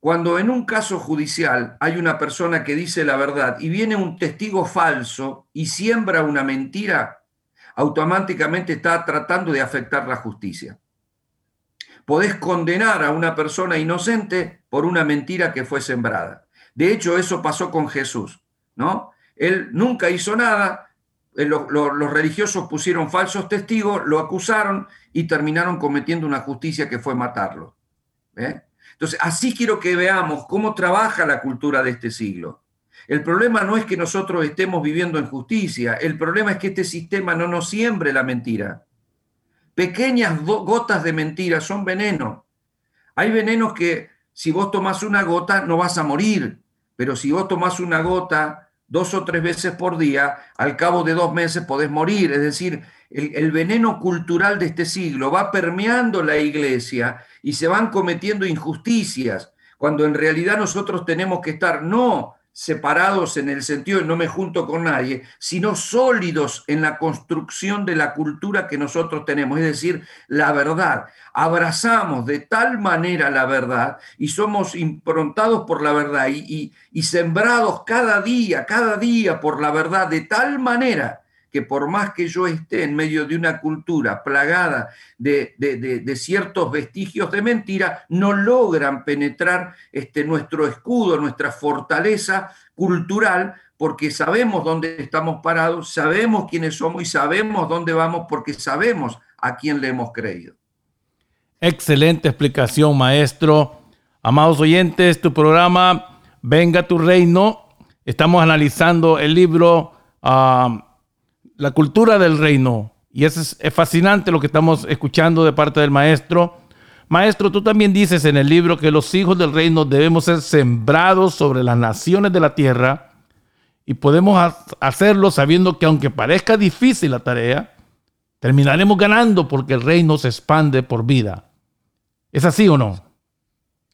Cuando en un caso judicial hay una persona que dice la verdad y viene un testigo falso y siembra una mentira, automáticamente está tratando de afectar la justicia. Podés condenar a una persona inocente por una mentira que fue sembrada. De hecho, eso pasó con Jesús, ¿no? Él nunca hizo nada, eh, los religiosos pusieron falsos testigos, lo acusaron y terminaron cometiendo una justicia que fue matarlo. ¿eh? Entonces, así quiero que veamos cómo trabaja la cultura de este siglo. El problema no es que nosotros estemos viviendo en justicia, el problema es que este sistema no nos siembre la mentira. Pequeñas gotas de mentira son veneno. Hay venenos que si vos tomás una gota no vas a morir, pero si vos tomás una gota dos o tres veces por día, al cabo de dos meses podés morir. Es decir, el, veneno cultural de este siglo va permeando la iglesia y se van cometiendo injusticias, cuando en realidad nosotros tenemos que estar no separados en el sentido de no me junto con nadie, sino sólidos en la construcción de la cultura que nosotros tenemos, es decir, la verdad. Abrazamos de tal manera la verdad y somos improntados por la verdad y, y sembrados cada día, cada día por la verdad, de tal manera que por más que yo esté en medio de una cultura plagada de, ciertos vestigios de mentira, no logran penetrar este, nuestro escudo, nuestra fortaleza cultural, porque sabemos dónde estamos parados, sabemos quiénes somos y sabemos dónde vamos porque sabemos a quién le hemos creído. Excelente explicación, maestro. Amados oyentes, tu programa Venga tu Reino. Estamos analizando el libro ah, la cultura del reino. Y eso es, fascinante lo que estamos escuchando de parte del maestro. Maestro, tú también dices en el libro que los hijos del reino debemos ser sembrados sobre las naciones de la tierra y podemos hacerlo sabiendo que aunque parezca difícil la tarea, terminaremos ganando porque el reino se expande por vida. ¿Es así o no?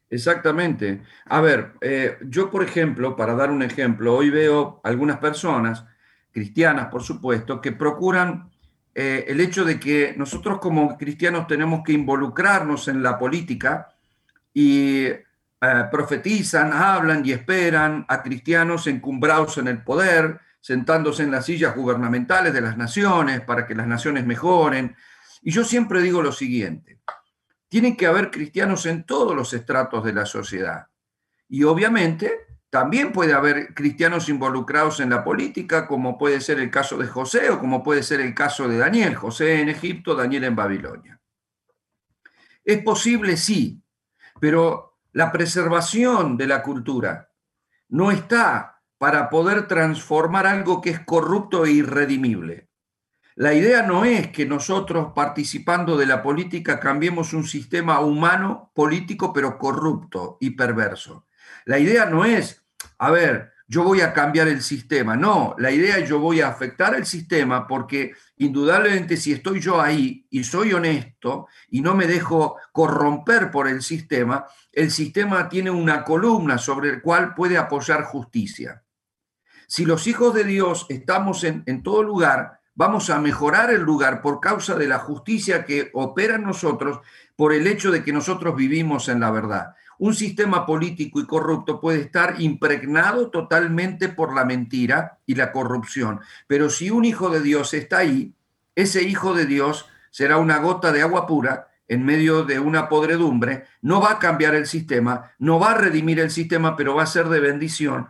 Exactamente. A ver, eh, yo por ejemplo, para dar un ejemplo, hoy veo algunas personas cristianas, por supuesto, que procuran eh, el hecho de que nosotros como cristianos tenemos que involucrarnos en la política y eh, profetizan, hablan y esperan a cristianos encumbrados en el poder, sentándose en las sillas gubernamentales de las naciones para que las naciones mejoren. Y yo siempre digo lo siguiente, tienen que haber cristianos en todos los estratos de la sociedad. Y obviamente también puede haber cristianos involucrados en la política, como puede ser el caso de José o como puede ser el caso de Daniel, José en Egipto, Daniel en Babilonia. Es posible, sí, pero la preservación de la cultura no está para poder transformar algo que es corrupto e irredimible. La idea no es que nosotros participando de la política cambiemos un sistema humano político pero corrupto y perverso. La idea no es a ver, yo voy a cambiar el sistema. No, la idea es yo voy a afectar el sistema porque indudablemente si estoy yo ahí y soy honesto y no me dejo corromper por el sistema, el sistema tiene una columna sobre el cual puede apoyar justicia. Si los hijos de Dios estamos en, en todo lugar, vamos a mejorar el lugar por causa de la justicia que opera en nosotros, por el hecho de que nosotros vivimos en la verdad un sistema político y corrupto puede estar impregnado totalmente por la mentira y la corrupción. Pero si un hijo de Dios está ahí, ese hijo de Dios será una gota de agua pura en medio de una podredumbre, no va a cambiar el sistema, no va a redimir el sistema, pero va a ser de bendición,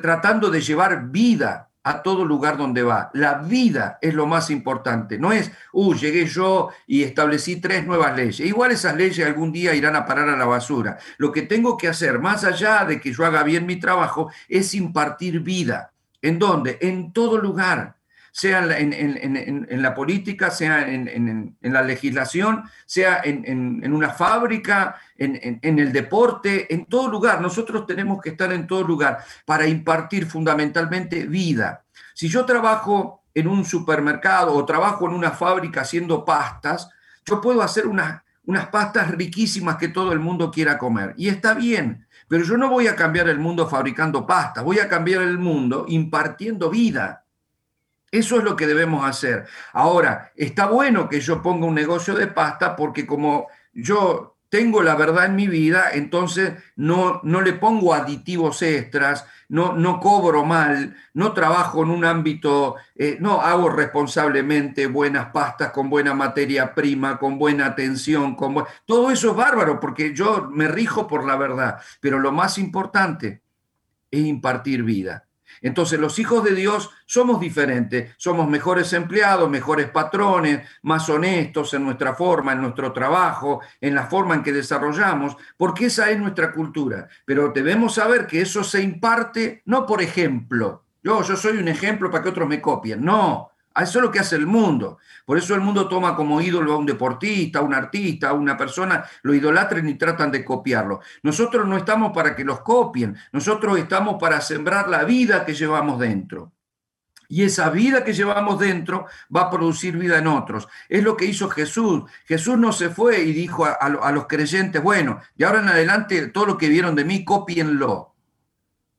tratando de llevar vida a todo lugar donde va. La vida es lo más importante. No es, uh, llegué yo y establecí tres nuevas leyes. Igual esas leyes algún día irán a parar a la basura. Lo que tengo que hacer, más allá de que yo haga bien mi trabajo, es impartir vida. ¿En dónde? En todo lugar. Sea en, la política, sea en, la legislación, sea en, una fábrica, en el deporte, en todo lugar. Nosotros tenemos que estar en todo lugar para impartir fundamentalmente vida. Si yo trabajo en un supermercado o trabajo en una fábrica haciendo pastas, yo puedo hacer unas, unas pastas riquísimas que todo el mundo quiera comer. Y está bien, pero yo no voy a cambiar el mundo fabricando pastas, voy a cambiar el mundo impartiendo vida. Eso es lo que debemos hacer. Ahora, está bueno que yo ponga un negocio de pasta porque como yo tengo la verdad en mi vida, entonces no, no le pongo aditivos extras, no, no cobro mal, no trabajo en un ámbito, eh, no hago responsablemente buenas pastas con buena materia prima, con buena atención, con todo eso es bárbaro porque yo me rijo por la verdad, pero lo más importante es impartir vida. Entonces los hijos de Dios somos diferentes, somos mejores empleados, mejores patrones, más honestos en nuestra forma, en nuestro trabajo, en la forma en que desarrollamos, porque esa es nuestra cultura. Pero debemos saber que eso se imparte no por ejemplo. Yo, yo soy un ejemplo para que otros me copien, no. Eso es lo que hace el mundo. Por eso el mundo toma como ídolo a un deportista, a un artista, a una persona, lo idolatren y tratan de copiarlo. Nosotros no estamos para que los copien, nosotros estamos para sembrar la vida que llevamos dentro. Y esa vida que llevamos dentro va a producir vida en otros. Es lo que hizo Jesús. Jesús no se fue y dijo a, a los creyentes, bueno, de ahora en adelante todo lo que vieron de mí, cópienlo.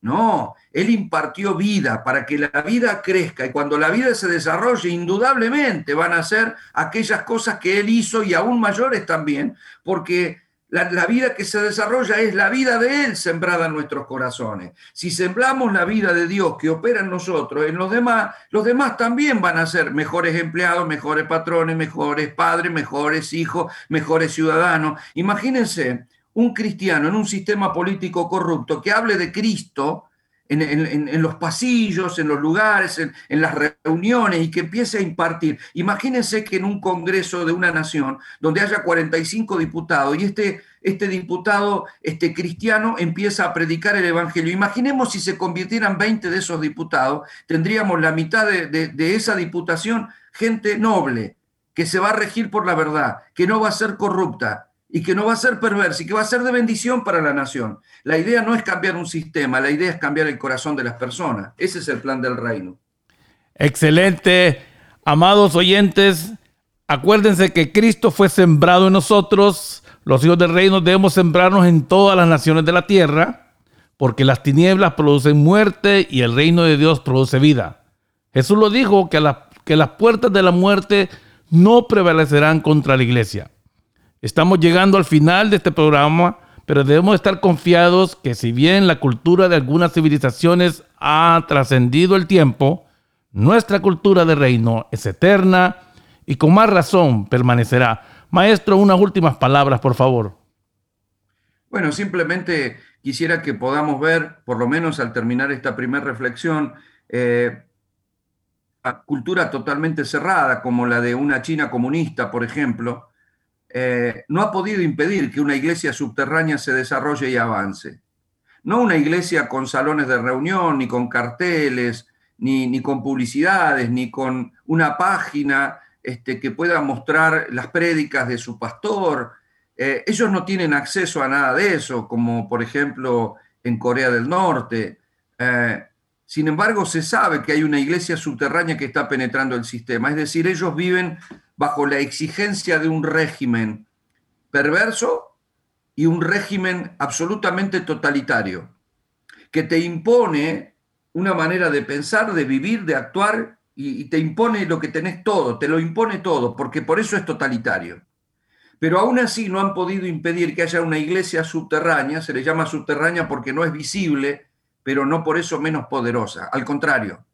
No, Él impartió vida para que la vida crezca y cuando la vida se desarrolle, indudablemente van a ser aquellas cosas que Él hizo y aún mayores también, porque la, vida que se desarrolla es la vida de Él sembrada en nuestros corazones. Si sembramos la vida de Dios que opera en nosotros, en los demás, los demás también van a ser mejores empleados, mejores patrones, mejores padres, mejores hijos, mejores ciudadanos. Imagínense un cristiano en un sistema político corrupto que hable de Cristo en, los pasillos, en los lugares, en, las reuniones y que empiece a impartir. Imagínense que en un congreso de una nación donde haya 45 diputados y este, este diputado este cristiano empieza a predicar el Evangelio. Imaginemos si se convirtieran 20 de esos diputados, tendríamos la mitad de esa diputación gente noble, que se va a regir por la verdad, que no va a ser corrupta, y que no va a ser perverso y que va a ser de bendición para la nación. La idea no es cambiar un sistema, la idea es cambiar el corazón de las personas. Ese es el plan del reino. Excelente. Amados oyentes, acuérdense que Cristo fue sembrado en nosotros. Los hijos del reino debemos sembrarnos en todas las naciones de la tierra, porque las tinieblas producen muerte y el reino de Dios produce vida. Jesús lo dijo, que, que las puertas de la muerte no prevalecerán contra la iglesia. Estamos llegando al final de este programa, pero debemos estar confiados que si bien la cultura de algunas civilizaciones ha trascendido el tiempo, nuestra cultura de reino es eterna y con más razón permanecerá. Maestro, unas últimas palabras, por favor. Bueno, simplemente quisiera que podamos ver, por lo menos al terminar esta primera reflexión, eh, cultura totalmente cerrada, como la de una China comunista, por ejemplo, eh, no ha podido impedir que una iglesia subterránea se desarrolle y avance. No una iglesia con salones de reunión, ni con carteles, ni, con publicidades, ni con una página este, que pueda mostrar las prédicas de su pastor. Eh, ellos no tienen acceso a nada de eso, como por ejemplo en Corea del Norte. Eh, sin embargo, se sabe que hay una iglesia subterránea que está penetrando el sistema. Es decir, ellos viven bajo la exigencia de un régimen perverso y un régimen absolutamente totalitario, que te impone una manera de pensar, de vivir, de actuar, y, te impone lo que tenés todo, te lo impone todo, porque por eso es totalitario. Pero aún así no han podido impedir que haya una iglesia subterránea, se le llama subterránea porque no es visible, pero no por eso menos poderosa, al contrario.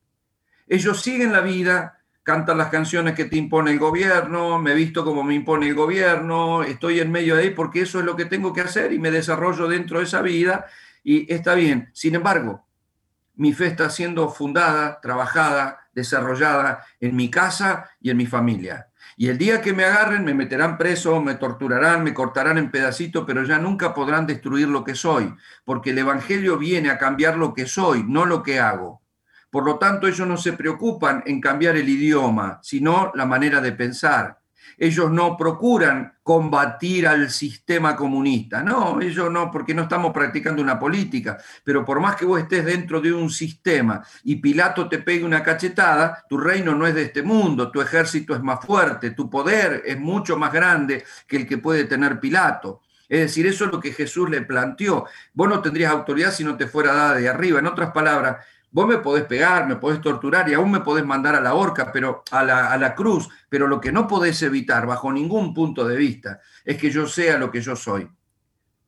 Ellos siguen la vida, cantan las canciones que te impone el gobierno, me visto como me impone el gobierno, estoy en medio de ahí porque eso es lo que tengo que hacer y me desarrollo dentro de esa vida y está bien. Sin embargo, mi fe está siendo fundada, trabajada, desarrollada en mi casa y en mi familia. Y el día que me agarren, me meterán preso, me torturarán, me cortarán en pedacitos, pero ya nunca podrán destruir lo que soy, porque el Evangelio viene a cambiar lo que soy, no lo que hago. Por lo tanto, ellos no se preocupan en cambiar el idioma, sino la manera de pensar. Ellos no procuran combatir al sistema comunista, no, ellos no, porque no estamos practicando una política, pero por más que vos estés dentro de un sistema y Pilato te pegue una cachetada, tu reino no es de este mundo, tu ejército es más fuerte, tu poder es mucho más grande que el que puede tener Pilato. Es decir, eso es lo que Jesús le planteó. Vos no tendrías autoridad si no te fuera dada de arriba. En otras palabras, Vos me podés pegar, me podés torturar y aún me podés mandar a la horca, pero a la, cruz, pero lo que no podés evitar bajo ningún punto de vista es que yo sea lo que yo soy.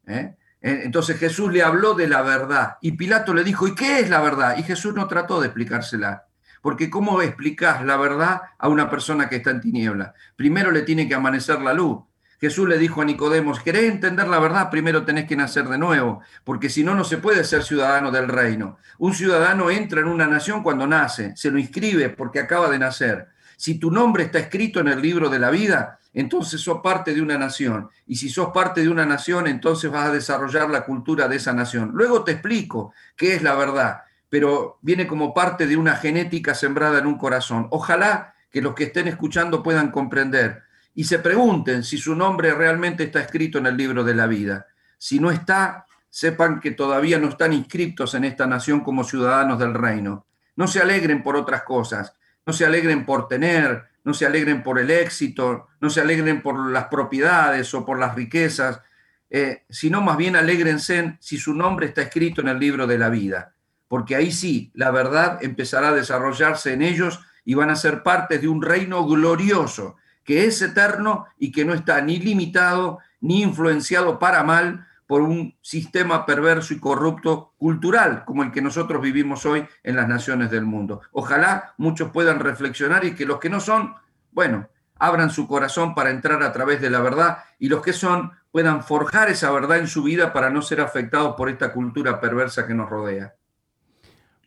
¿eh? Entonces Jesús le habló de la verdad y Pilato le dijo, ¿y qué es la verdad? Y Jesús no trató de explicársela. Porque ¿cómo explicás la verdad a una persona que está en tiniebla? Primero le tiene que amanecer la luz. Jesús le dijo a Nicodemos, ¿querés entender la verdad? Primero tenés que nacer de nuevo, porque si no, no se puede ser ciudadano del reino. Un ciudadano entra en una nación cuando nace, se lo inscribe porque acaba de nacer. Si tu nombre está escrito en el libro de la vida, entonces sos parte de una nación. Y si sos parte de una nación, entonces vas a desarrollar la cultura de esa nación. Luego te explico qué es la verdad, pero viene como parte de una genética sembrada en un corazón. Ojalá que los que estén escuchando puedan comprender y se pregunten si su nombre realmente está escrito en el libro de la vida. Si no está, sepan que todavía no están inscritos en esta nación como ciudadanos del reino. No se alegren por otras cosas, no se alegren por tener, no se alegren por el éxito, no se alegren por las propiedades o por las riquezas, eh, sino más bien alégrense si su nombre está escrito en el libro de la vida, porque ahí sí la verdad empezará a desarrollarse en ellos y van a ser parte de un reino glorioso que es eterno y que no está ni limitado ni influenciado para mal por un sistema perverso y corrupto cultural como el que nosotros vivimos hoy en las naciones del mundo. Ojalá muchos puedan reflexionar y que los que no son, bueno, abran su corazón para entrar a través de la verdad y los que son puedan forjar esa verdad en su vida para no ser afectados por esta cultura perversa que nos rodea.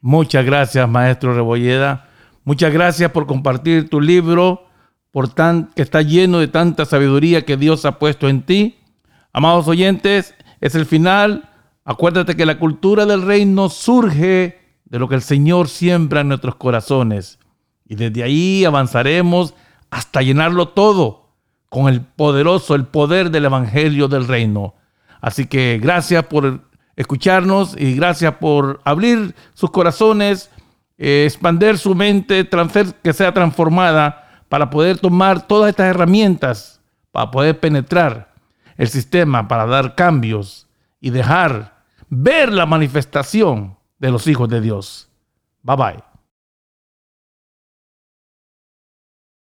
Muchas gracias, maestro Rebolleda. Muchas gracias por compartir tu libro por tan, que está lleno de tanta sabiduría que Dios ha puesto en ti. Amados oyentes, es el final. Acuérdate que la cultura del reino surge de lo que el Señor siembra en nuestros corazones. Y desde ahí avanzaremos hasta llenarlo todo con el poderoso, el poder del Evangelio del reino. Así que gracias por escucharnos y gracias por abrir sus corazones, eh, expander su mente, que sea transformada para poder tomar todas estas herramientas, para poder penetrar el sistema, para dar cambios y dejar ver la manifestación de los hijos de Dios. Bye bye.